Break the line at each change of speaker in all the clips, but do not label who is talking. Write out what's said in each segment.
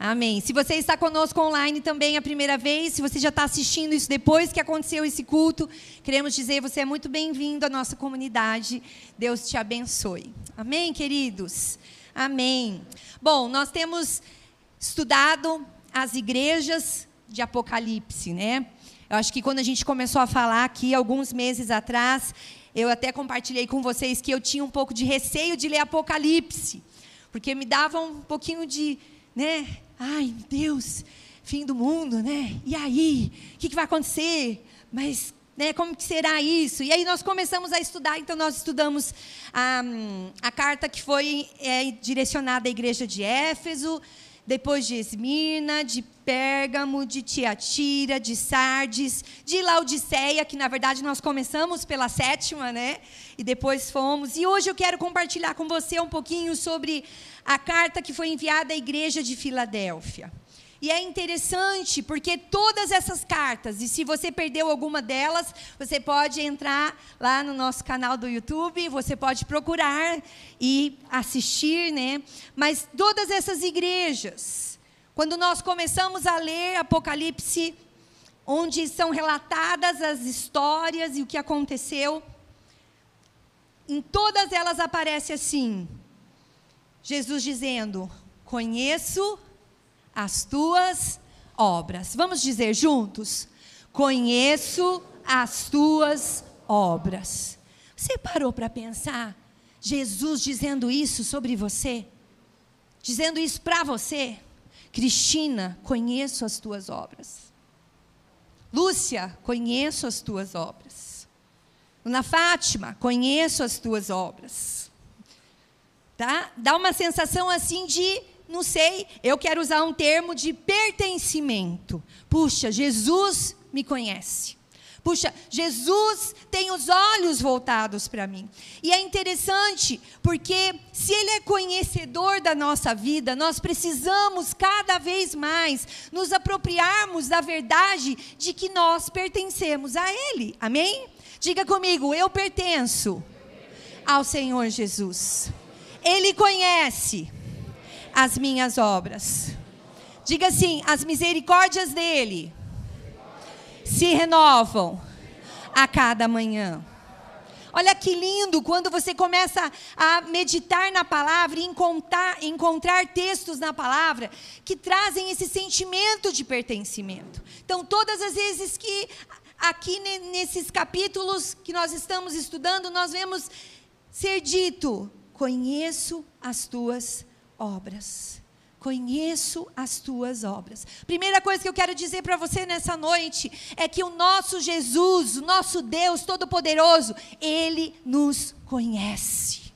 Amém. Se você está conosco online também a primeira vez, se você já está assistindo isso depois que aconteceu esse culto, queremos dizer você é muito bem-vindo à nossa comunidade. Deus te abençoe. Amém, queridos. Amém. Bom, nós temos estudado as igrejas de Apocalipse, né? Eu acho que quando a gente começou a falar aqui alguns meses atrás, eu até compartilhei com vocês que eu tinha um pouco de receio de ler Apocalipse, porque me dava um pouquinho de, né? Ai, Deus, fim do mundo, né? E aí, o que, que vai acontecer? Mas né, como que será isso? E aí nós começamos a estudar, então nós estudamos a, a carta que foi é, direcionada à igreja de Éfeso, depois de Esmirna, de Pérgamo, de Tiatira, de Sardes, de Laodiceia, que na verdade nós começamos pela sétima, né? E depois fomos. E hoje eu quero compartilhar com você um pouquinho sobre a carta que foi enviada à igreja de Filadélfia. E é interessante porque todas essas cartas, e se você perdeu alguma delas, você pode entrar lá no nosso canal do YouTube, você pode procurar e assistir, né? Mas todas essas igrejas, quando nós começamos a ler Apocalipse, onde são relatadas as histórias e o que aconteceu, em todas elas aparece assim: Jesus dizendo: Conheço as tuas obras. Vamos dizer juntos? Conheço as tuas obras. Você parou para pensar? Jesus dizendo isso sobre você? Dizendo isso para você? Cristina, conheço as tuas obras. Lúcia, conheço as tuas obras. Ana Fátima, conheço as tuas obras tá? Dá uma sensação assim de, não sei, eu quero usar um termo de pertencimento. Puxa, Jesus me conhece. Puxa, Jesus tem os olhos voltados para mim. E é interessante, porque se Ele é conhecedor da nossa vida, nós precisamos cada vez mais nos apropriarmos da verdade de que nós pertencemos a Ele. Amém? Diga comigo, eu pertenço ao Senhor Jesus. Ele conhece as minhas obras. Diga assim: as misericórdias dele se renovam a cada manhã. Olha que lindo quando você começa a meditar na palavra e encontrar, encontrar textos na palavra que trazem esse sentimento de pertencimento. Então, todas as vezes que aqui nesses capítulos que nós estamos estudando, nós vemos ser dito: Conheço as tuas obras. Conheço as tuas obras. Primeira coisa que eu quero dizer para você nessa noite é que o nosso Jesus, o nosso Deus Todo-Poderoso, Ele nos conhece.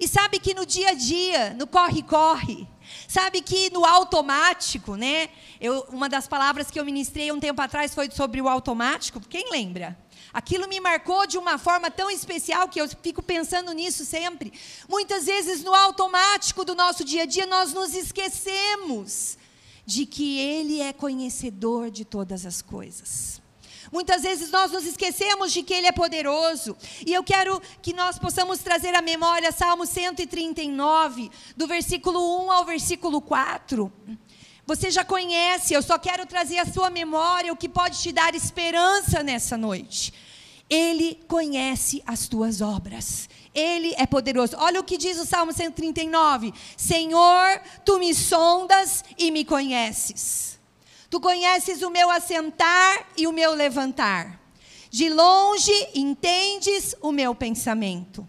E sabe que no dia a dia, no corre-corre, sabe que no automático, né? Eu, uma das palavras que eu ministrei um tempo atrás foi sobre o automático. Quem lembra? Aquilo me marcou de uma forma tão especial que eu fico pensando nisso sempre. Muitas vezes, no automático do nosso dia a dia, nós nos esquecemos de que Ele é conhecedor de todas as coisas. Muitas vezes nós nos esquecemos de que Ele é poderoso. E eu quero que nós possamos trazer à memória Salmo 139, do versículo 1 ao versículo 4. Você já conhece, eu só quero trazer à sua memória o que pode te dar esperança nessa noite. Ele conhece as tuas obras. Ele é poderoso. Olha o que diz o Salmo 139: Senhor, tu me sondas e me conheces. Tu conheces o meu assentar e o meu levantar. De longe entendes o meu pensamento.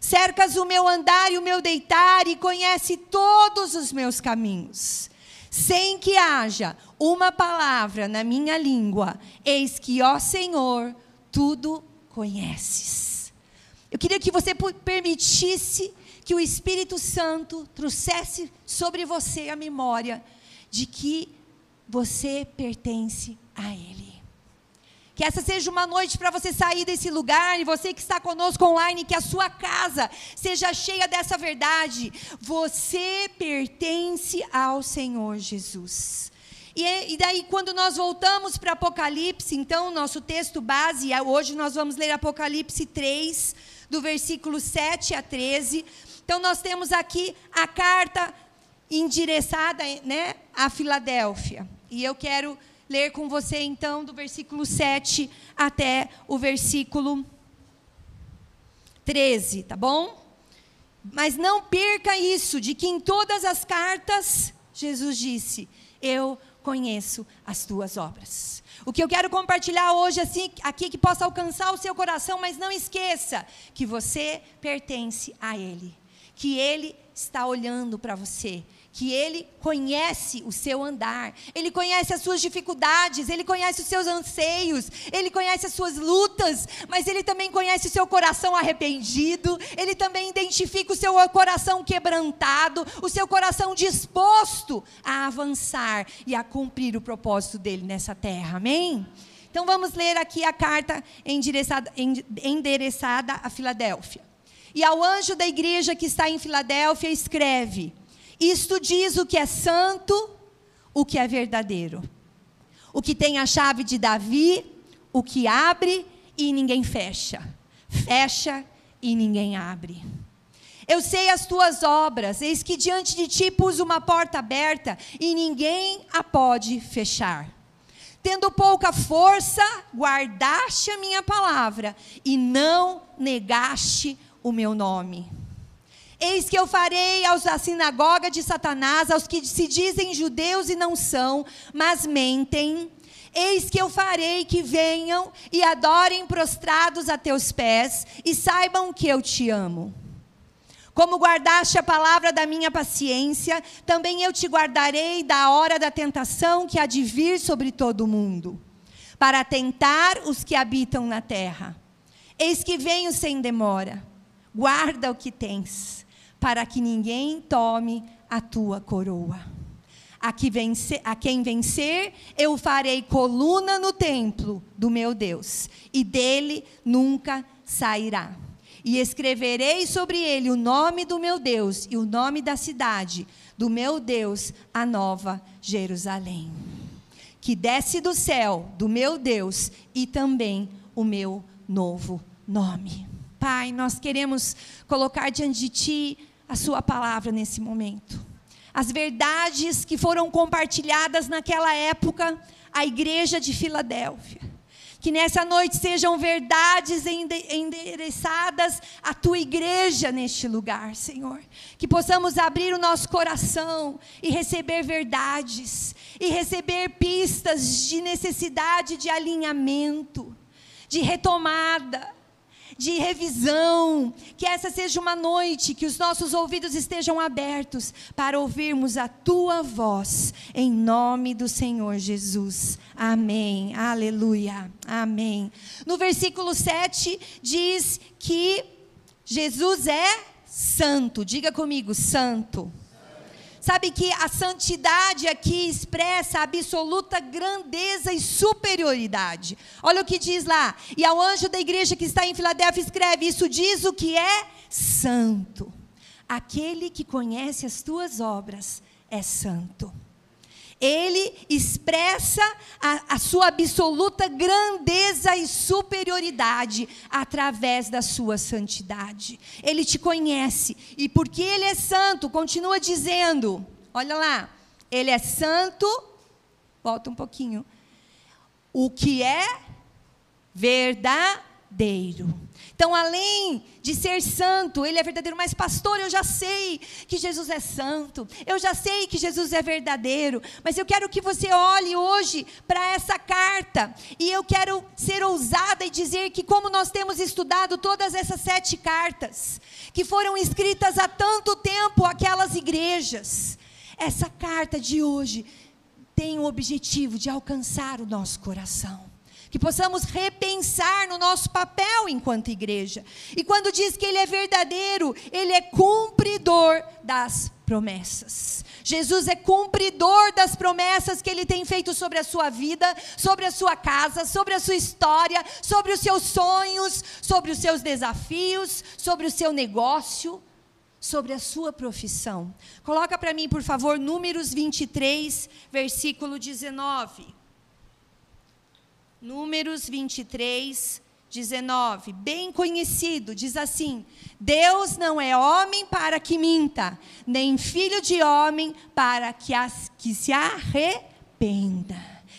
Cercas o meu andar e o meu deitar e conhece todos os meus caminhos sem que haja uma palavra na minha língua, eis que, ó Senhor, tudo conheces. Eu queria que você permitisse que o Espírito Santo trouxesse sobre você a memória de que você pertence a Ele. Que essa seja uma noite para você sair desse lugar e você que está conosco online, que a sua casa seja cheia dessa verdade. Você pertence ao Senhor Jesus. E, e daí, quando nós voltamos para Apocalipse, então, nosso texto base, hoje nós vamos ler Apocalipse 3, do versículo 7 a 13. Então, nós temos aqui a carta endereçada né, a Filadélfia. E eu quero ler com você, então, do versículo 7 até o versículo 13, tá bom? Mas não perca isso, de que em todas as cartas, Jesus disse: Eu conheço as tuas obras. O que eu quero compartilhar hoje assim, aqui que possa alcançar o seu coração, mas não esqueça que você pertence a Ele, que Ele está olhando para você, que Ele conhece o seu andar, Ele conhece as suas dificuldades, Ele conhece os seus anseios, Ele conhece as suas lutas, mas Ele também conhece o seu coração arrependido, Ele também identifica o seu coração quebrantado, o seu coração disposto a avançar e a cumprir o propósito dele nessa terra, amém? Então vamos ler aqui a carta endereçada, endereçada a Filadélfia. E ao anjo da igreja que está em Filadélfia, escreve: isto diz o que é santo, o que é verdadeiro. O que tem a chave de Davi, o que abre e ninguém fecha. Fecha e ninguém abre. Eu sei as tuas obras, eis que diante de ti pus uma porta aberta e ninguém a pode fechar. Tendo pouca força, guardaste a minha palavra e não negaste o meu nome. Eis que eu farei aos da sinagoga de Satanás, aos que se dizem judeus e não são, mas mentem. Eis que eu farei que venham e adorem prostrados a teus pés e saibam que eu te amo. Como guardaste a palavra da minha paciência, também eu te guardarei da hora da tentação que há de vir sobre todo o mundo, para tentar os que habitam na terra. Eis que venho sem demora. Guarda o que tens para que ninguém tome a tua coroa. A, que vencer, a quem vencer, eu farei coluna no templo do meu Deus, e dele nunca sairá. E escreverei sobre ele o nome do meu Deus e o nome da cidade do meu Deus, a nova Jerusalém, que desce do céu do meu Deus e também o meu novo nome. Pai, nós queremos colocar diante de Ti a Sua palavra nesse momento. As verdades que foram compartilhadas naquela época, a igreja de Filadélfia. Que nessa noite sejam verdades endereçadas à tua igreja neste lugar, Senhor. Que possamos abrir o nosso coração e receber verdades, e receber pistas de necessidade de alinhamento, de retomada de revisão. Que essa seja uma noite que os nossos ouvidos estejam abertos para ouvirmos a tua voz, em nome do Senhor Jesus. Amém. Aleluia. Amém. No versículo 7 diz que Jesus é santo. Diga comigo, santo. Sabe que a santidade aqui expressa a absoluta grandeza e superioridade. Olha o que diz lá. E ao anjo da igreja que está em Filadélfia escreve: Isso diz o que é santo. Aquele que conhece as tuas obras é santo ele expressa a, a, sua absoluta grandeza e superioridade através da sua santidade. Ele te conhece, e porque ele é santo, continua dizendo: olha lá, ele é santo, volta um pouquinho, o que é verdadeiro. Então, além de ser santo, ele é verdadeiro, mas pastor, eu já sei que Jesus é santo, eu já sei que Jesus é verdadeiro, mas eu quero que você olhe hoje para essa carta, e eu quero ser ousada e dizer que, como nós temos estudado todas essas sete cartas, que foram escritas há tanto tempo aquelas igrejas, essa carta de hoje tem o objetivo de alcançar o nosso coração que possamos repensar no nosso papel enquanto igreja. E quando diz que Ele é verdadeiro, Ele é cumpridor das promessas. Jesus é cumpridor das promessas que Ele tem feito sobre a sua vida, sobre a sua casa, sobre a sua história, sobre os seus sonhos, sobre os seus desafios, sobre o seu negócio. Sobre a sua profissão. Coloca para mim, por favor, Números 23, versículo 19. Números 23, 19, bem conhecido, diz assim: Deus não é homem para que minta, nem filho de homem para que, as, que se arrependa.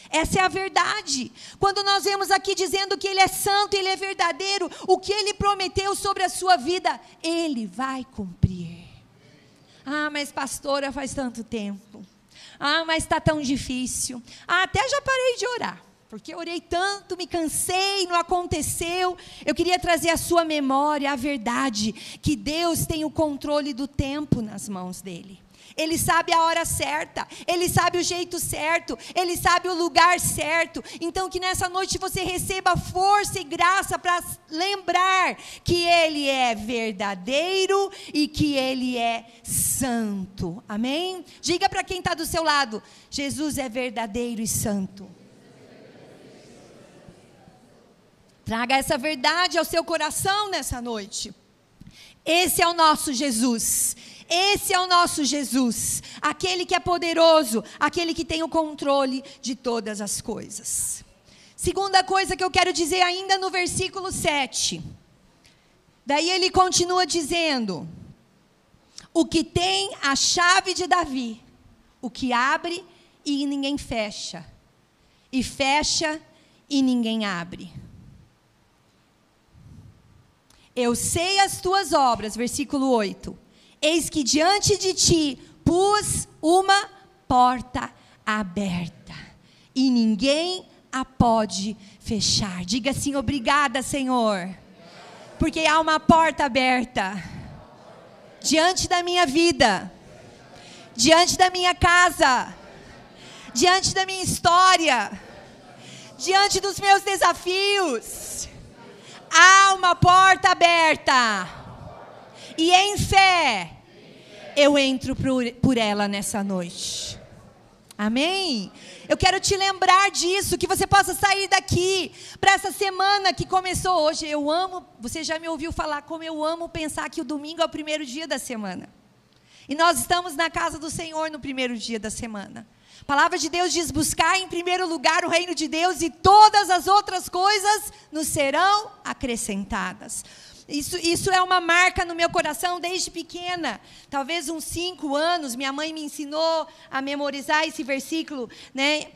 Essa é a verdade. Quando nós vemos aqui dizendo que Ele é santo, Ele é verdadeiro, o que Ele prometeu sobre a sua vida, Ele vai cumprir. Ah, mas pastora, faz tanto tempo. Ah, mas está tão difícil. Ah, até já parei de orar. Porque orei tanto, me cansei, não aconteceu. Eu queria trazer à sua memória a verdade que Deus tem o controle do tempo nas mãos dele. Ele sabe a hora certa, ele sabe o jeito certo, ele sabe o lugar certo. Então, que nessa noite você receba força e graça para lembrar que ele é verdadeiro e que ele é santo. Amém? Diga para quem está do seu lado: Jesus é verdadeiro e santo. Traga essa verdade ao seu coração nessa noite. Esse é o nosso Jesus. Esse é o nosso Jesus, aquele que é poderoso, aquele que tem o controle de todas as coisas. Segunda coisa que eu quero dizer ainda no versículo 7. Daí ele continua dizendo: O que tem a chave de Davi, o que abre e ninguém fecha, e fecha e ninguém abre. Eu sei as tuas obras, versículo 8 Eis que diante de ti pus uma porta aberta, e ninguém a pode fechar. Diga assim: obrigada, Senhor, porque há uma porta aberta diante da minha vida, diante da minha casa, diante da minha história, diante dos meus desafios. Há uma porta aberta e em fé, eu entro por, ela nessa noite. Amém? Eu quero te lembrar disso, que você possa sair daqui para essa semana que começou hoje. Eu amo, você já me ouviu falar como eu amo pensar que o domingo é o primeiro dia da semana. E nós estamos na casa do Senhor no primeiro dia da semana. A palavra de Deus diz: buscar em primeiro lugar o reino de Deus e todas as outras coisas nos serão acrescentadas. Isso, isso é uma marca no meu coração desde pequena. Talvez uns cinco anos, minha mãe me ensinou a memorizar esse versículo, né?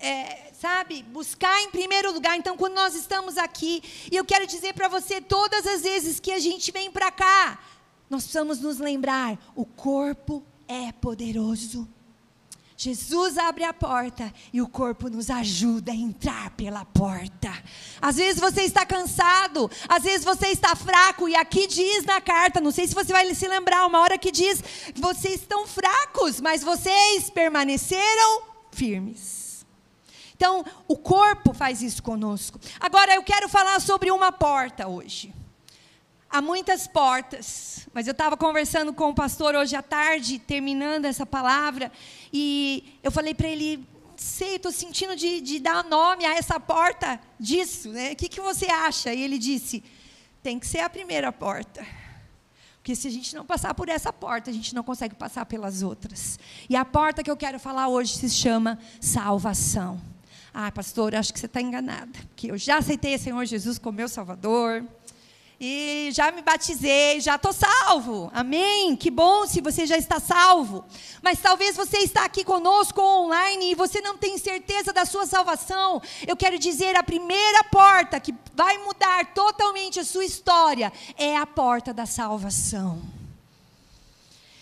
É, sabe? Buscar em primeiro lugar. Então, quando nós estamos aqui, e eu quero dizer para você, todas as vezes que a gente vem para cá, nós precisamos nos lembrar: o corpo é poderoso. Jesus abre a porta e o corpo nos ajuda a entrar pela porta. Às vezes você está cansado, às vezes você está fraco, e aqui diz na carta, não sei se você vai se lembrar, uma hora que diz: vocês estão fracos, mas vocês permaneceram firmes. Então, o corpo faz isso conosco. Agora, eu quero falar sobre uma porta hoje há muitas portas, mas eu estava conversando com o pastor hoje à tarde, terminando essa palavra, e eu falei para ele: sei, estou sentindo de, de, dar nome a essa porta disso, né? O que, que você acha? E ele disse: tem que ser a primeira porta. Porque se a gente não passar por essa porta, a gente não consegue passar pelas outras. E a porta que eu quero falar hoje se chama salvação. Ah, pastor, acho que você está enganada. Porque eu já aceitei o Senhor Jesus como meu Salvador e já me batizei, já estou salvo. Amém? Que bom se você já está salvo. Mas talvez você está aqui conosco online e você não tem certeza da sua salvação. Eu quero dizer, a primeira porta que vai mudar totalmente a sua história é a porta da salvação.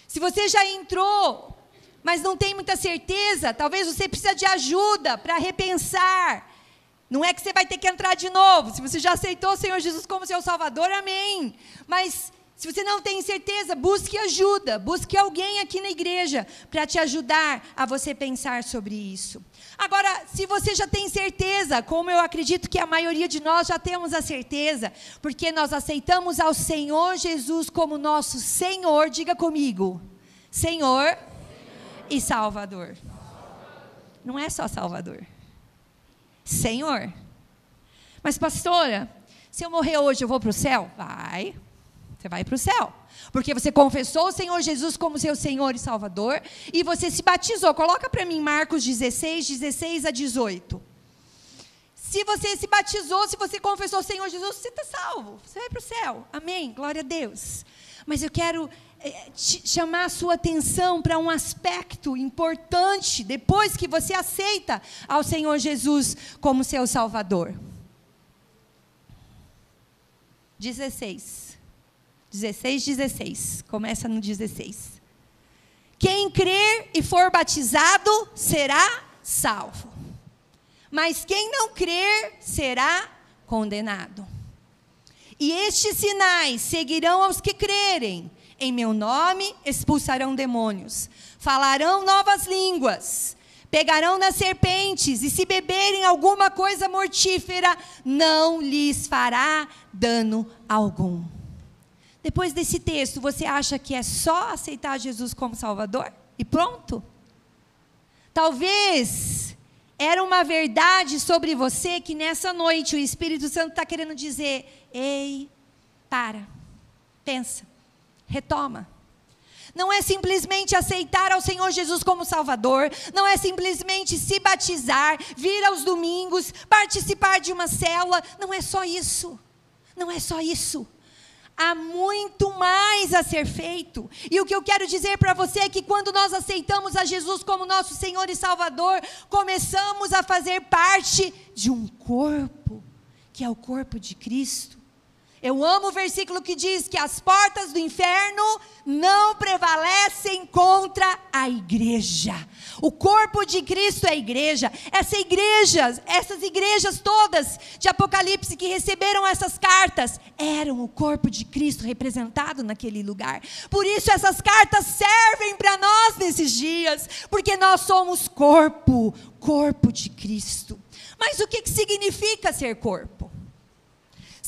Se você já entrou, mas não tem muita certeza, talvez você precise de ajuda para repensar não é que você vai ter que entrar de novo. Se você já aceitou o Senhor Jesus como seu Salvador, amém. Mas se você não tem certeza, busque ajuda, busque alguém aqui na igreja para te ajudar a você pensar sobre isso. Agora, se você já tem certeza, como eu acredito que a maioria de nós já temos a certeza, porque nós aceitamos ao Senhor Jesus como nosso Senhor, diga comigo, Senhor, Senhor. e Salvador. Não é só Salvador. Senhor. Mas, pastora, se eu morrer hoje, eu vou para o céu? Vai. Você vai para o céu. Porque você confessou o Senhor Jesus como seu Senhor e Salvador. E você se batizou. Coloca para mim Marcos 16, 16 a 18. Se você se batizou, se você confessou o Senhor Jesus, você está salvo. Você vai para o céu. Amém. Glória a Deus. Mas eu quero chamar a sua atenção para um aspecto importante depois que você aceita ao Senhor Jesus como seu Salvador. 16. 16, 16. Começa no 16. Quem crer e for batizado será salvo. Mas quem não crer será condenado. E estes sinais seguirão aos que crerem. Em meu nome expulsarão demônios, falarão novas línguas, pegarão nas serpentes, e se beberem alguma coisa mortífera, não lhes fará dano algum. Depois desse texto, você acha que é só aceitar Jesus como Salvador? E pronto? Talvez era uma verdade sobre você que nessa noite o Espírito Santo está querendo dizer: ei, para, pensa, retoma. Não é simplesmente aceitar ao Senhor Jesus como Salvador, não é simplesmente se batizar, vir aos domingos, participar de uma célula, não é só isso. Não é só isso. Há muito mais a ser feito. E o que eu quero dizer para você é que quando nós aceitamos a Jesus como nosso Senhor e Salvador, começamos a fazer parte de um corpo, que é o corpo de Cristo. Eu amo o versículo que diz que as portas do inferno não prevalecem contra a igreja. O corpo de Cristo é a igreja. Essa igreja, essas igrejas todas de Apocalipse que receberam essas cartas, eram o corpo de Cristo representado naquele lugar. Por isso essas cartas servem para nós nesses dias, porque nós somos corpo, corpo de Cristo. Mas o que, que significa ser corpo?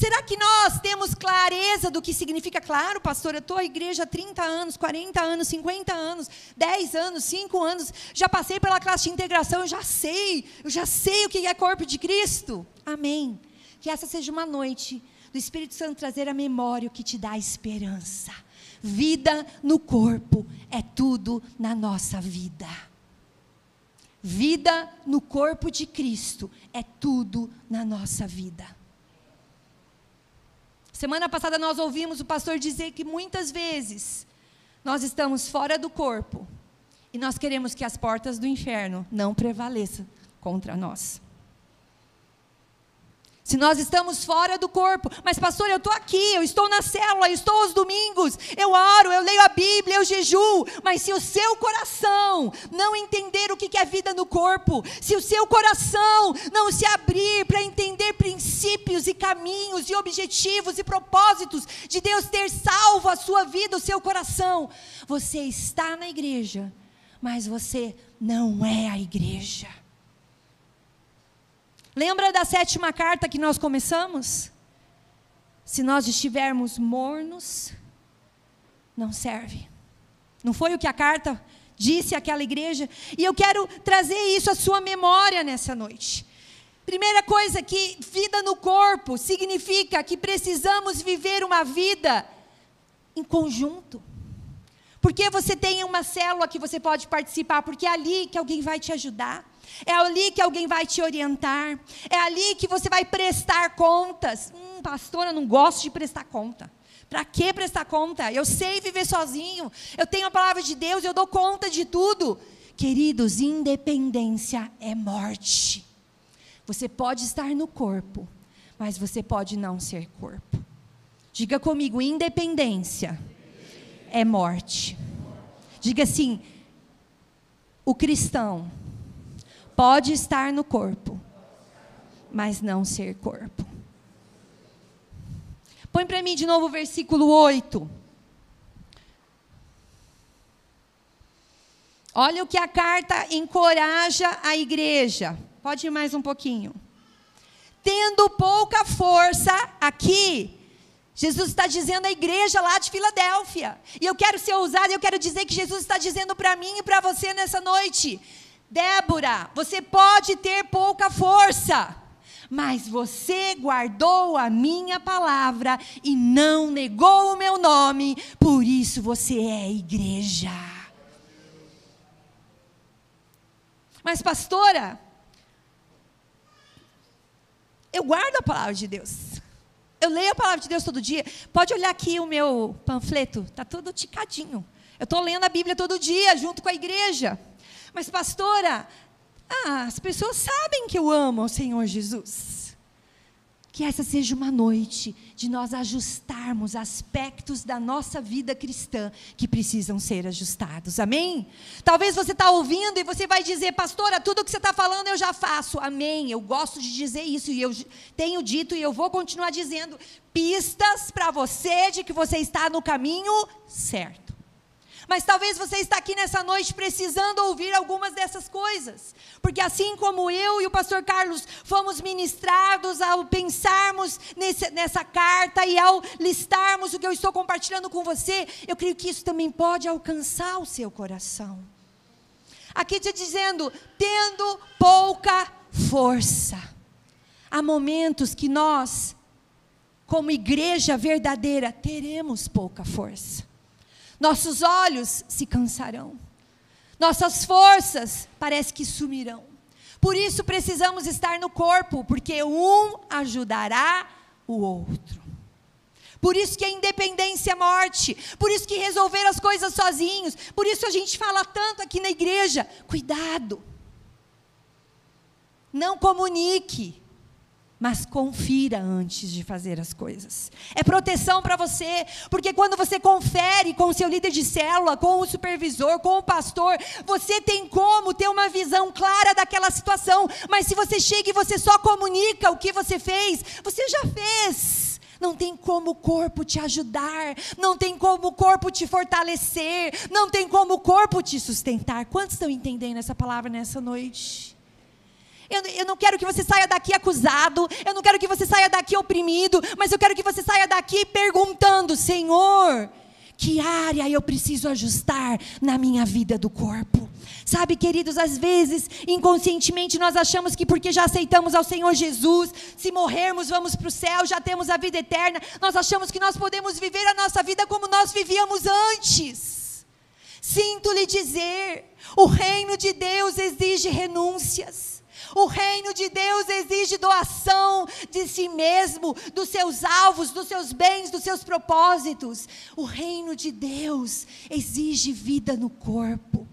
Será que nós temos clareza do que significa? Claro, pastor, eu estou à igreja há 30 anos, 40 anos, 50 anos, 10 anos, 5 anos, já passei pela classe de integração, eu já sei, eu já sei o que é corpo de Cristo. Amém. Que essa seja uma noite do Espírito Santo trazer a memória o que te dá esperança. Vida no corpo é tudo na nossa vida. Vida no corpo de Cristo é tudo na nossa vida. Semana passada nós ouvimos o pastor dizer que muitas vezes nós estamos fora do corpo e nós queremos que as portas do inferno não prevaleçam contra nós. Se nós estamos fora do corpo, mas pastor, eu estou aqui, eu estou na célula, eu estou aos domingos, eu oro, eu leio a Bíblia, eu jejuo, mas se o seu coração não entender o que é vida no corpo, se o seu coração não se abrir para entender princípios e caminhos e objetivos e propósitos de Deus ter salvo a sua vida, o seu coração, você está na igreja, mas você não é a igreja. Lembra da sétima carta que nós começamos? Se nós estivermos mornos, não serve. Não foi o que a carta disse àquela igreja? E eu quero trazer isso à sua memória nessa noite. Primeira coisa que vida no corpo significa que precisamos viver uma vida em conjunto. Porque você tem uma célula que você pode participar, porque é ali que alguém vai te ajudar. É ali que alguém vai te orientar. É ali que você vai prestar contas. Hum, pastora, não gosto de prestar conta. Para que prestar conta? Eu sei viver sozinho. Eu tenho a palavra de Deus, eu dou conta de tudo. Queridos, independência é morte. Você pode estar no corpo, mas você pode não ser corpo. Diga comigo: independência é morte. Diga assim: o cristão pode estar no corpo, mas não ser corpo. Põe para mim de novo o versículo 8. Olha o que a carta encoraja a igreja. Pode ir mais um pouquinho. Tendo pouca força, aqui, Jesus está dizendo à igreja lá de Filadélfia. E eu quero ser ousado, eu quero dizer que Jesus está dizendo para mim e para você nessa noite. Débora, você pode ter pouca força, mas você guardou a minha palavra e não negou o meu nome, por isso você é igreja. Mas, pastora, eu guardo a palavra de Deus. Eu leio a palavra de Deus todo dia. Pode olhar aqui o meu panfleto, está todo ticadinho. Eu estou lendo a Bíblia todo dia, junto com a igreja. Mas, pastora, ah, as pessoas sabem que eu amo o Senhor Jesus. Que essa seja uma noite de nós ajustarmos aspectos da nossa vida cristã que precisam ser ajustados. Amém? Talvez você está ouvindo e você vai dizer, pastora, tudo que você está falando eu já faço. Amém. Eu gosto de dizer isso e eu tenho dito e eu vou continuar dizendo pistas para você de que você está no caminho certo. Mas talvez você está aqui nessa noite precisando ouvir algumas dessas coisas. Porque assim como eu e o pastor Carlos fomos ministrados ao pensarmos nesse, nessa carta e ao listarmos o que eu estou compartilhando com você, eu creio que isso também pode alcançar o seu coração. Aqui te dizendo, tendo pouca força. Há momentos que nós, como igreja verdadeira, teremos pouca força. Nossos olhos se cansarão. Nossas forças parece que sumirão. Por isso precisamos estar no corpo, porque um ajudará o outro. Por isso que a independência é morte. Por isso que resolver as coisas sozinhos. Por isso a gente fala tanto aqui na igreja: cuidado. Não comunique mas confira antes de fazer as coisas. É proteção para você, porque quando você confere com o seu líder de célula, com o supervisor, com o pastor, você tem como ter uma visão clara daquela situação, mas se você chega e você só comunica o que você fez, você já fez. Não tem como o corpo te ajudar, não tem como o corpo te fortalecer, não tem como o corpo te sustentar. Quantos estão entendendo essa palavra nessa noite? Eu, eu, não quero que você saia daqui acusado, eu não quero que você saia daqui oprimido, mas eu quero que você saia daqui perguntando: Senhor, que área eu preciso ajustar na minha vida do corpo? Sabe, queridos, às vezes, inconscientemente, nós achamos que porque já aceitamos ao Senhor Jesus, se morrermos, vamos para o céu, já temos a vida eterna, nós achamos que nós podemos viver a nossa vida como nós vivíamos antes. Sinto lhe dizer: o reino de Deus exige renúncias. O reino de Deus exige doação de si mesmo, dos seus alvos, dos seus bens, dos seus propósitos. O reino de Deus exige vida no corpo.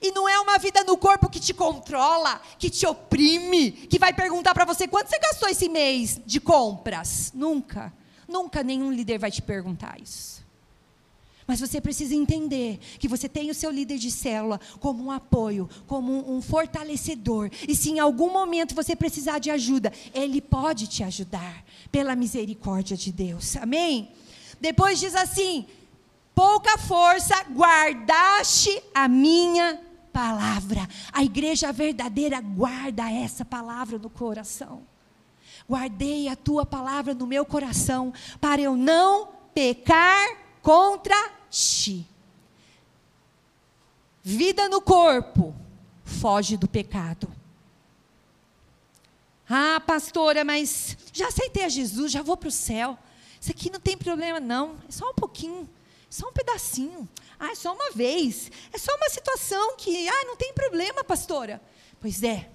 E não é uma vida no corpo que te controla, que te oprime, que vai perguntar para você quanto você gastou esse mês de compras. Nunca, nunca nenhum líder vai te perguntar isso. Mas você precisa entender que você tem o seu líder de célula como um apoio, como um, fortalecedor. E se em algum momento você precisar de ajuda, ele pode te ajudar, pela misericórdia de Deus. Amém? Depois diz assim: pouca força guardaste a minha palavra. A igreja verdadeira guarda essa palavra no coração. Guardei a tua palavra no meu coração para eu não pecar contra Vida no corpo foge do pecado. Ah, pastora, mas já aceitei a Jesus, já vou para o céu. Isso aqui não tem problema, não. É só um pouquinho, só um pedacinho. Ah, é só uma vez. É só uma situação que, ah, não tem problema, pastora. Pois é,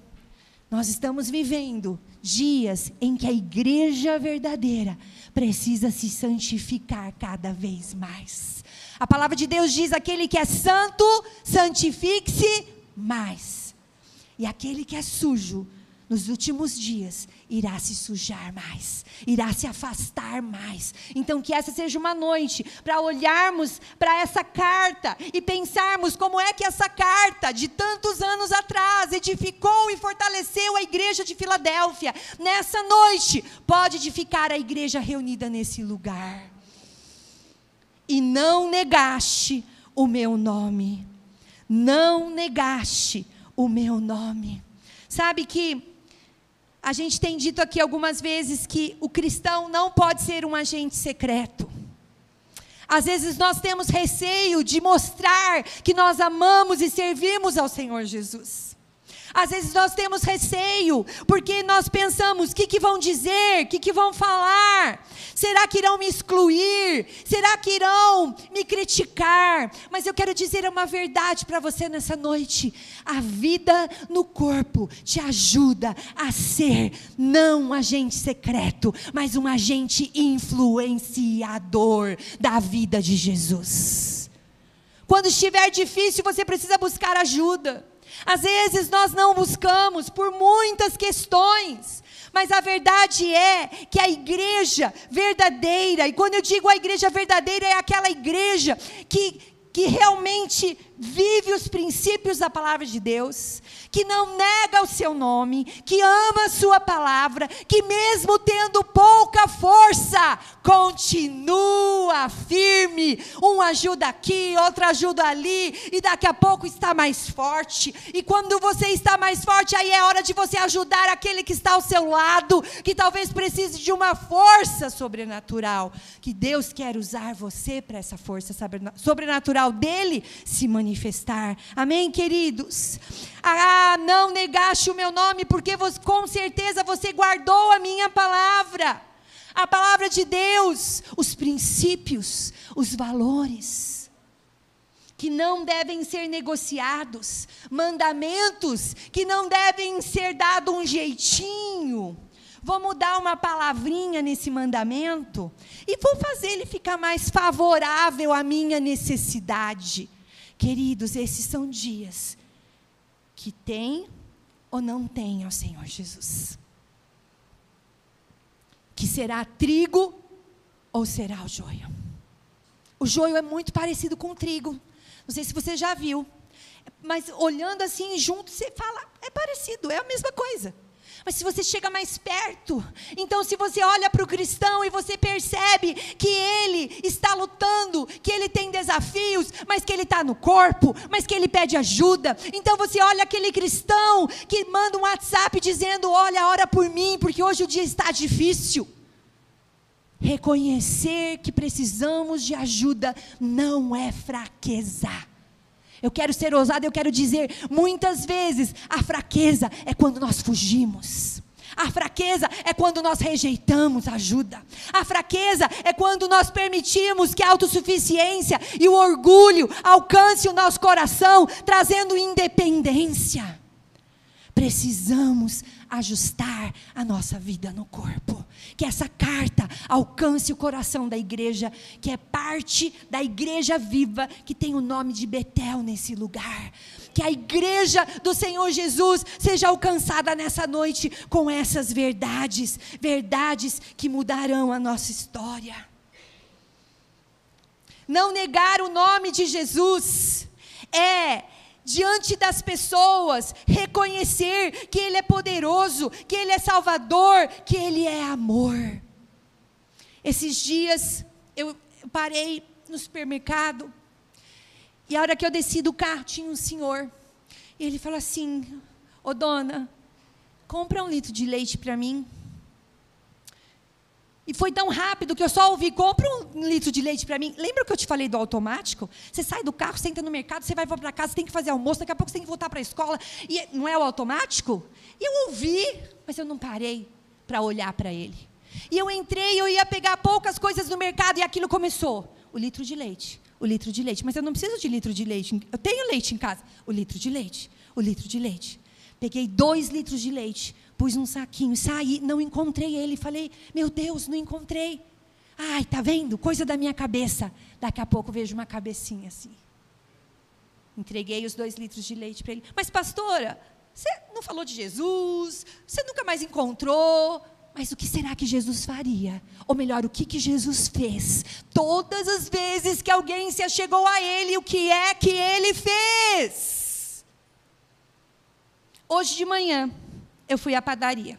nós estamos vivendo dias em que a igreja verdadeira precisa se santificar cada vez mais. A palavra de Deus diz: aquele que é santo, santifique-se mais. E aquele que é sujo, nos últimos dias, irá se sujar mais, irá se afastar mais. Então, que essa seja uma noite para olharmos para essa carta e pensarmos como é que essa carta, de tantos anos atrás, edificou e fortaleceu a igreja de Filadélfia. Nessa noite, pode edificar a igreja reunida nesse lugar e não negaste o meu nome. Não negaste o meu nome. Sabe que a gente tem dito aqui algumas vezes que o cristão não pode ser um agente secreto. Às vezes nós temos receio de mostrar que nós amamos e servimos ao Senhor Jesus. Às vezes nós temos receio, porque nós pensamos: o que, que vão dizer? O que, que vão falar? Será que irão me excluir? Será que irão me criticar? Mas eu quero dizer uma verdade para você nessa noite: a vida no corpo te ajuda a ser não um agente secreto, mas um agente influenciador da vida de Jesus. Quando estiver difícil, você precisa buscar ajuda. Às vezes nós não buscamos por muitas questões, mas a verdade é que a igreja verdadeira, e quando eu digo a igreja verdadeira, é aquela igreja que, que realmente vive os princípios da palavra de Deus, que não nega o seu nome, que ama a sua palavra, que mesmo tendo pouca força, continua firme. Um ajuda aqui, outro ajuda ali, e daqui a pouco está mais forte. E quando você está mais forte, aí é hora de você ajudar aquele que está ao seu lado, que talvez precise de uma força sobrenatural, que Deus quer usar você para essa força sobrenatural dele se manifestar manifestar. Amém, queridos? Ah, não negaste o meu nome, porque você, com certeza você guardou a minha palavra. A palavra de Deus, os princípios, os valores que não devem ser negociados, mandamentos que não devem ser dado um jeitinho. Vou mudar uma palavrinha nesse mandamento e vou fazer ele ficar mais favorável à minha necessidade. Queridos, esses são dias que tem ou não tem ao Senhor Jesus. Que será trigo ou será o joio. O joio é muito parecido com o trigo. Não sei se você já viu. Mas olhando assim junto, você fala, é parecido, é a mesma coisa. Mas se você chega mais perto, então se você olha para o cristão e você percebe que ele está lutando, que ele tem desafios, mas que ele está no corpo, mas que ele pede ajuda. Então você olha aquele cristão que manda um WhatsApp dizendo: Olha, ora por mim, porque hoje o dia está difícil. Reconhecer que precisamos de ajuda não é fraqueza. Eu quero ser ousado, eu quero dizer, muitas vezes a fraqueza é quando nós fugimos. A fraqueza é quando nós rejeitamos ajuda. A fraqueza é quando nós permitimos que a autossuficiência e o orgulho alcance o nosso coração, trazendo independência. Precisamos ajustar a nossa vida no corpo. Que essa carta alcance o coração da igreja, que é parte da igreja viva, que tem o nome de Betel nesse lugar. Que a igreja do Senhor Jesus seja alcançada nessa noite com essas verdades, verdades que mudarão a nossa história. Não negar o nome de Jesus é diante das pessoas, reconhecer que Ele é poderoso, que Ele é Salvador, que Ele é amor. Esses dias eu parei no supermercado e a hora que eu desci do carro tinha um senhor e ele falou assim: Ô dona, compra um litro de leite para mim. E foi tão rápido que eu só ouvi, compra um litro de leite para mim. Lembra que eu te falei do automático? Você sai do carro, você entra no mercado, você vai para casa, tem que fazer almoço, daqui a pouco você tem que voltar para a escola. E não é o automático? E eu ouvi, mas eu não parei para olhar para ele. E eu entrei, eu ia pegar poucas coisas no mercado e aquilo começou. O litro de leite, o litro de leite. Mas eu não preciso de litro de leite. Eu tenho leite em casa. O litro de leite, o litro de leite. Peguei dois litros de leite pus num saquinho, saí, não encontrei ele. Falei, meu Deus, não encontrei. Ai, tá vendo? Coisa da minha cabeça. Daqui a pouco vejo uma cabecinha assim. Entreguei os dois litros de leite para ele. Mas, pastora, você não falou de Jesus? Você nunca mais encontrou? Mas o que será que Jesus faria? Ou melhor, o que, que Jesus fez? Todas as vezes que alguém se achegou a Ele, o que é que Ele fez? Hoje de manhã, eu fui à padaria.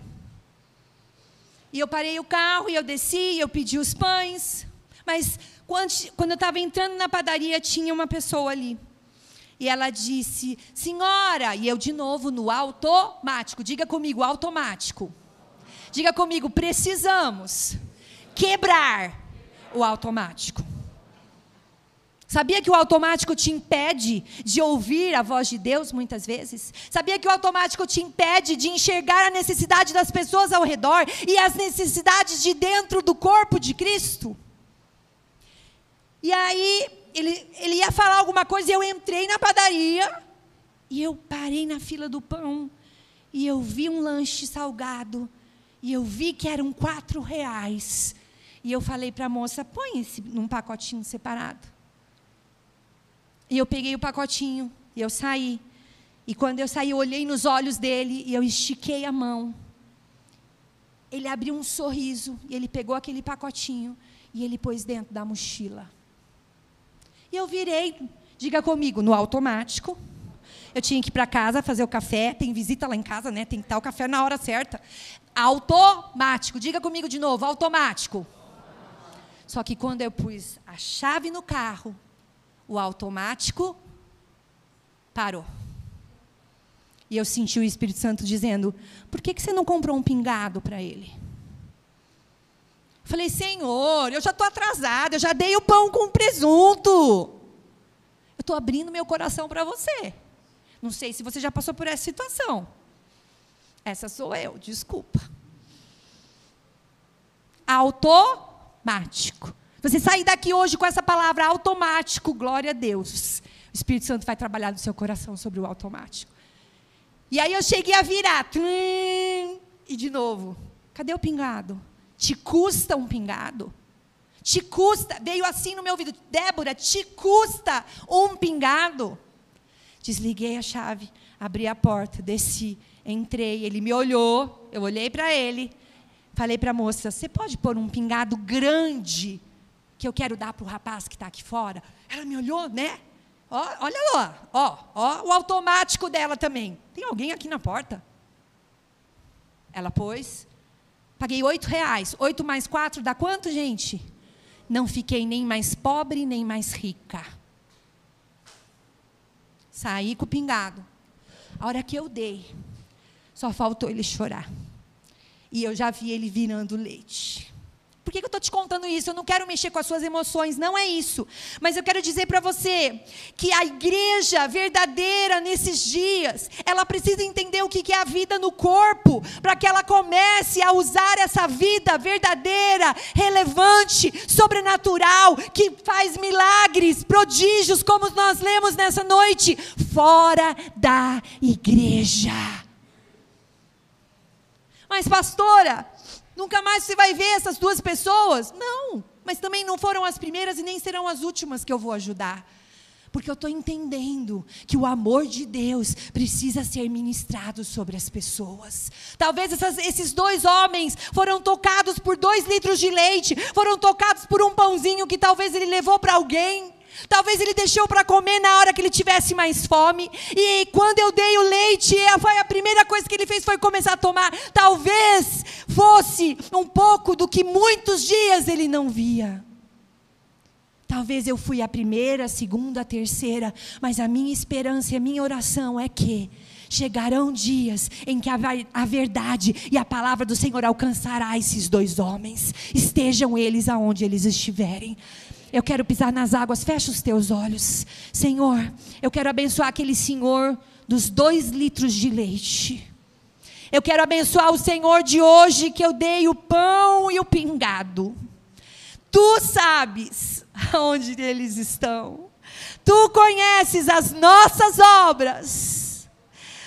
E eu parei o carro e eu desci, eu pedi os pães. Mas quando, quando eu estava entrando na padaria, tinha uma pessoa ali. E ela disse, senhora, e eu de novo no automático, diga comigo, automático. Diga comigo, precisamos quebrar o automático. Sabia que o automático te impede de ouvir a voz de Deus muitas vezes? Sabia que o automático te impede de enxergar a necessidade das pessoas ao redor e as necessidades de dentro do corpo de Cristo? E aí, ele, ele ia falar alguma coisa e eu entrei na padaria e eu parei na fila do pão e eu vi um lanche salgado e eu vi que eram quatro reais. E eu falei para a moça, põe esse num pacotinho separado. E eu peguei o pacotinho e eu saí. E quando eu saí, eu olhei nos olhos dele e eu estiquei a mão. Ele abriu um sorriso e ele pegou aquele pacotinho e ele pôs dentro da mochila. E eu virei, diga comigo, no automático. Eu tinha que ir para casa fazer o café, tem visita lá em casa, né? Tem que estar o café na hora certa. Automático, diga comigo de novo, automático. Só que quando eu pus a chave no carro, o automático parou. E eu senti o Espírito Santo dizendo: por que, que você não comprou um pingado para ele? Falei, Senhor, eu já estou atrasada, eu já dei o pão com presunto. Eu estou abrindo meu coração para você. Não sei se você já passou por essa situação. Essa sou eu, desculpa. Automático. Você sair daqui hoje com essa palavra automático, glória a Deus. O Espírito Santo vai trabalhar no seu coração sobre o automático. E aí eu cheguei a virar. E de novo, cadê o pingado? Te custa um pingado? Te custa, veio assim no meu ouvido, Débora, te custa um pingado? Desliguei a chave, abri a porta, desci, entrei, ele me olhou, eu olhei para ele, falei para a moça: você pode pôr um pingado grande que eu quero dar para o rapaz que está aqui fora. Ela me olhou, né? Ó, olha lá, ó, ó, o automático dela também. Tem alguém aqui na porta? Ela pôs. Paguei oito reais. Oito mais quatro dá quanto, gente? Não fiquei nem mais pobre, nem mais rica. Saí com o pingado. A hora que eu dei, só faltou ele chorar. E eu já vi ele virando leite. Por que eu estou te contando isso? Eu não quero mexer com as suas emoções, não é isso. Mas eu quero dizer para você que a igreja verdadeira nesses dias, ela precisa entender o que é a vida no corpo, para que ela comece a usar essa vida verdadeira, relevante, sobrenatural, que faz milagres, prodígios, como nós lemos nessa noite, fora da igreja. Mas, pastora, Nunca mais você vai ver essas duas pessoas? Não, mas também não foram as primeiras e nem serão as últimas que eu vou ajudar. Porque eu estou entendendo que o amor de Deus precisa ser ministrado sobre as pessoas. Talvez essas, esses dois homens foram tocados por dois litros de leite, foram tocados por um pãozinho que talvez ele levou para alguém. Talvez ele deixou para comer na hora que ele tivesse mais fome. E quando eu dei o leite, foi a primeira coisa que ele fez foi começar a tomar. Talvez fosse um pouco do que muitos dias ele não via. Talvez eu fui a primeira, a segunda, a terceira, mas a minha esperança e a minha oração é que chegarão dias em que a, a, verdade e a palavra do Senhor alcançará esses dois homens, estejam eles aonde eles estiverem. Eu quero pisar nas águas, fecha os teus olhos. Senhor, eu quero abençoar aquele senhor dos dois litros de leite. Eu quero abençoar o Senhor de hoje que eu dei o pão e o pingado. Tu sabes onde eles estão. Tu conheces as nossas obras.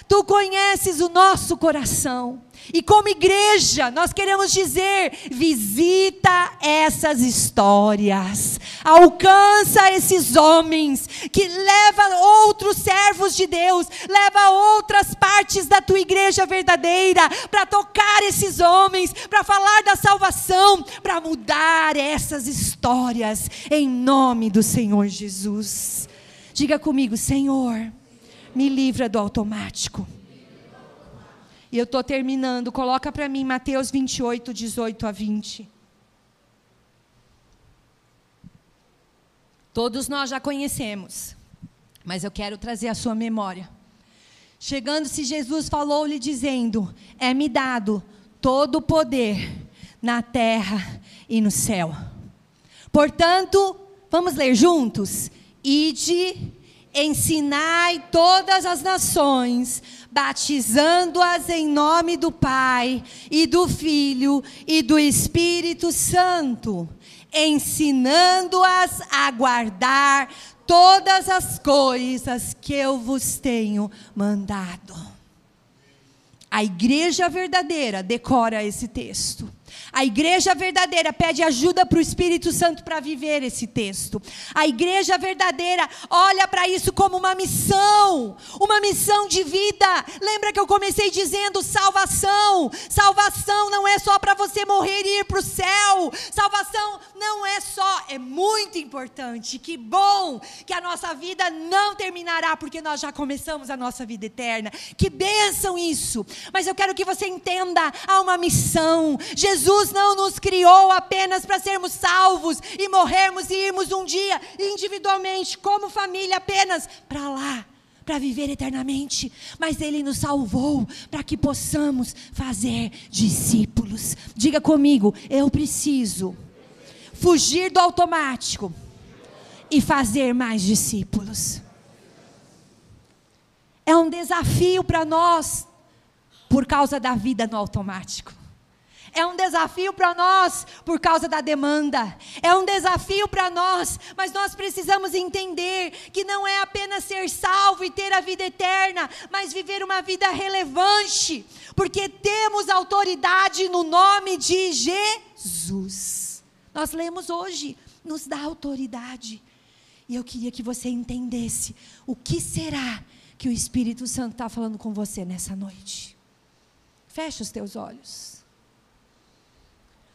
Tu conheces o nosso coração. E como igreja, nós queremos dizer: visita essas histórias, alcança esses homens, que leva outros servos de Deus, leva outras partes da tua igreja verdadeira para tocar esses homens, para falar da salvação, para mudar essas histórias, em nome do Senhor Jesus. Diga comigo, Senhor, me livra do automático e eu estou terminando. Coloca para mim Mateus 28, 18 a 20. Todos nós já conhecemos, mas eu quero trazer a sua memória. Chegando-se, Jesus falou-lhe, dizendo: É-me dado todo o poder na terra e no céu. Portanto, vamos ler juntos? Ide, ensinai todas as nações, batizando-as em nome do Pai e do Filho e do Espírito Santo, ensinando-as a guardar todas as coisas que eu vos tenho mandado. A igreja verdadeira decora esse texto. A igreja verdadeira pede ajuda para o Espírito Santo para viver esse texto. A igreja verdadeira olha para isso como uma missão, uma missão de vida. Lembra que eu comecei dizendo salvação? Salvação não é só para você morrer e ir para o céu. Salvação não é só, é muito importante. Que bom que a nossa vida não terminará porque nós já começamos a nossa vida eterna. Que bênção isso. Mas eu quero que você entenda, há uma missão. Jesus Deus não nos criou apenas para sermos salvos e morrermos e irmos um dia individualmente, como família, apenas para lá, para viver eternamente. Mas Ele nos salvou para que possamos fazer discípulos. Diga comigo, eu preciso fugir do automático e fazer mais discípulos. É um desafio para nós por causa da vida no automático. É um desafio para nós por causa da demanda. É um desafio para nós, mas nós precisamos entender que não é apenas ser salvo e ter a vida eterna, mas viver uma vida relevante, porque temos autoridade no nome de Jesus. Nós lemos hoje, nos dá autoridade. E eu queria que você entendesse o que será que o Espírito Santo está falando com você nessa noite. Feche os teus olhos.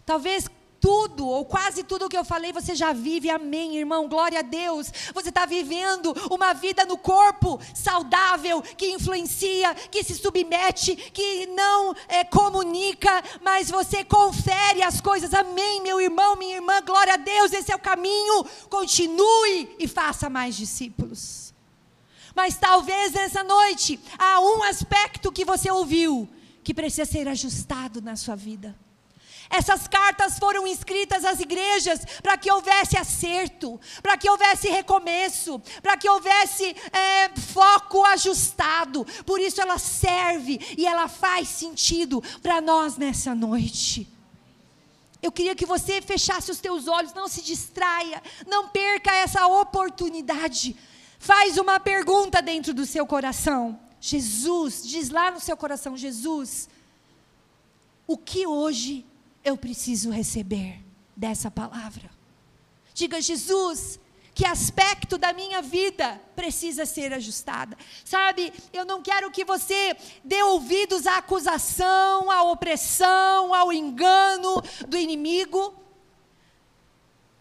Talvez tudo, ou quase tudo que eu falei, você já vive, amém, irmão, glória a Deus. Você está vivendo uma vida no corpo saudável, que influencia, que se submete, que não é, comunica, mas você confere as coisas, amém, meu irmão, minha irmã, glória a Deus, esse é o caminho. Continue e faça mais discípulos. Mas talvez nessa noite há um aspecto que você ouviu que precisa ser ajustado na sua vida. Essas cartas foram escritas às igrejas para que houvesse acerto, para que houvesse recomeço, para que houvesse é, foco ajustado. Por isso ela serve e ela faz sentido para nós nessa noite. Eu queria que você fechasse os teus olhos, não se distraia, não perca essa oportunidade. Faz uma pergunta dentro do seu coração. Jesus, diz lá no seu coração, Jesus, o que hoje eu preciso receber dessa palavra. Diga, Jesus, que aspecto da minha vida precisa ser ajustada. Sabe, eu não quero que você dê ouvidos à acusação, à opressão, ao engano do inimigo.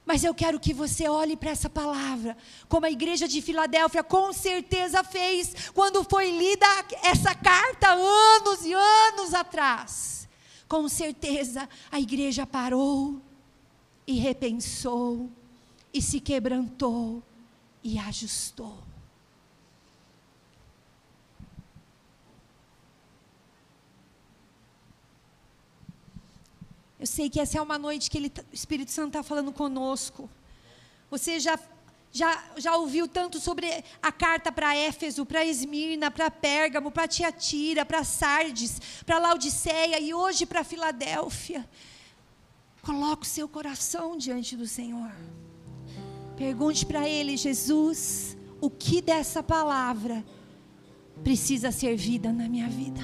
Mas eu quero que você olhe para essa palavra, como a igreja de Filadélfia com certeza fez quando foi lida essa carta anos e anos atrás com certeza a igreja parou e repensou e se quebrantou e ajustou. Eu sei que essa é uma noite que ele, tá, o Espírito Santo está falando conosco. Você já já, já ouviu tanto sobre a carta para Éfeso, para Esmirna, para Pérgamo, para Tiatira, para Sardes, para Laodiceia e hoje para Filadélfia. Coloque o seu coração diante do Senhor. Pergunte para Ele, Jesus, o que dessa palavra precisa ser vida na minha vida?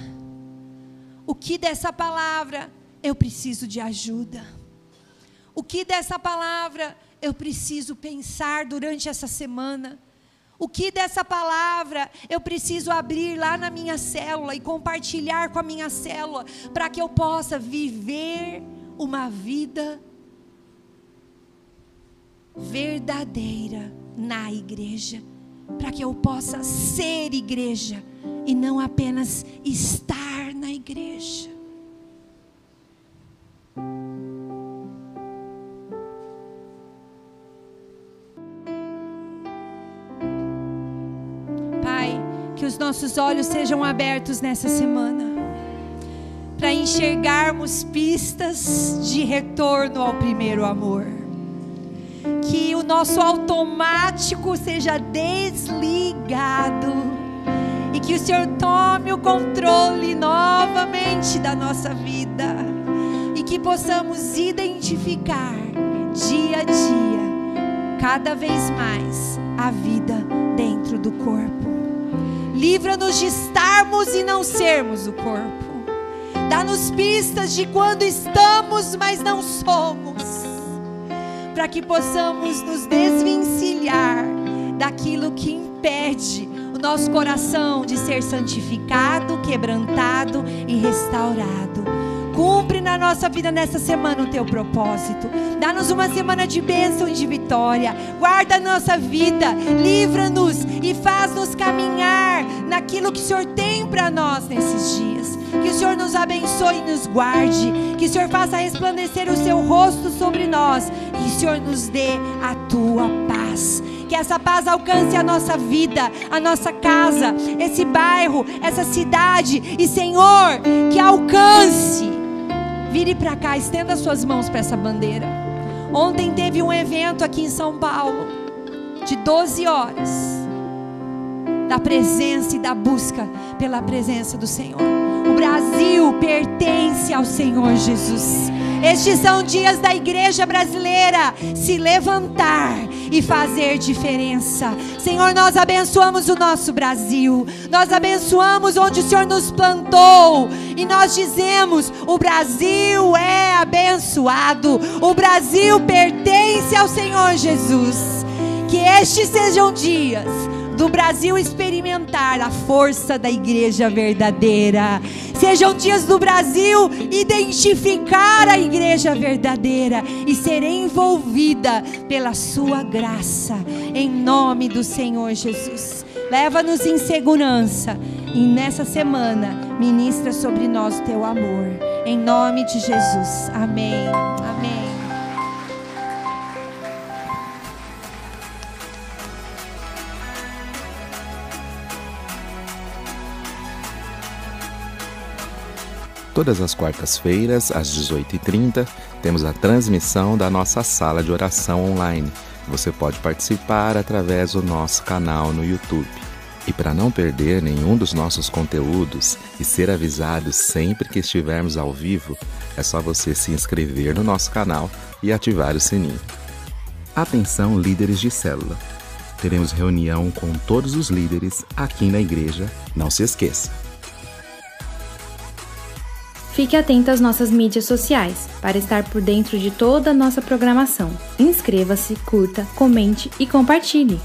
O que dessa palavra eu preciso de ajuda? O que dessa palavra eu preciso pensar durante essa semana? O que dessa palavra eu preciso abrir lá na minha célula e compartilhar com a minha célula para que eu possa viver uma vida verdadeira na igreja, para que eu possa ser igreja e não apenas estar na igreja. Os nossos olhos sejam abertos nessa semana para enxergarmos pistas de retorno ao primeiro amor. que o nosso automático seja desligado e que o Senhor tome o controle novamente da nossa vida e que possamos identificar dia a dia, cada vez mais, a vida dentro do corpo. Livra-nos de estarmos e não sermos o corpo. Dá-nos pistas de quando estamos, mas não somos para que possamos nos desvencilhar daquilo que impede o nosso coração de ser santificado, quebrantado e restaurado. Nossa vida nessa semana o teu propósito. Dá-nos uma semana de bênção e de vitória. Guarda a nossa vida, livra-nos e faz-nos caminhar naquilo que o Senhor tem para nós nesses dias. Que o Senhor nos abençoe e nos guarde. Que o Senhor faça resplandecer o seu rosto sobre nós. E o Senhor nos dê a tua paz. Que essa paz alcance a nossa vida, a nossa casa, esse bairro, essa cidade. E, Senhor, que alcance. Vire para cá, estenda suas mãos para essa bandeira. Ontem teve um evento aqui em São Paulo, de 12 horas, da presença e da busca pela presença do Senhor. Brasil pertence ao Senhor Jesus. Estes são dias da igreja brasileira se levantar e fazer diferença. Senhor, nós abençoamos o nosso Brasil. Nós abençoamos onde o Senhor nos plantou. E nós dizemos: o Brasil é abençoado. O Brasil pertence ao Senhor Jesus. Que estes sejam dias do Brasil experimentar a força da igreja verdadeira. Sejam dias do Brasil identificar a igreja verdadeira e ser envolvida pela sua graça, em nome do Senhor Jesus. Leva-nos em segurança e nessa semana ministra sobre nós o teu amor. Em nome de Jesus. Amém. Amém.
Todas as quartas-feiras, às 18h30, temos a transmissão da nossa sala de oração online. Você pode participar através do nosso canal no YouTube. E para não perder nenhum dos nossos conteúdos e ser avisado sempre que estivermos ao vivo, é só você se inscrever no nosso canal e ativar o sininho. Atenção, líderes de célula! Teremos reunião com todos os líderes aqui na igreja, não se esqueça.
Fique atento às nossas mídias sociais para estar por dentro de toda a nossa programação. Inscreva-se, curta, comente e compartilhe.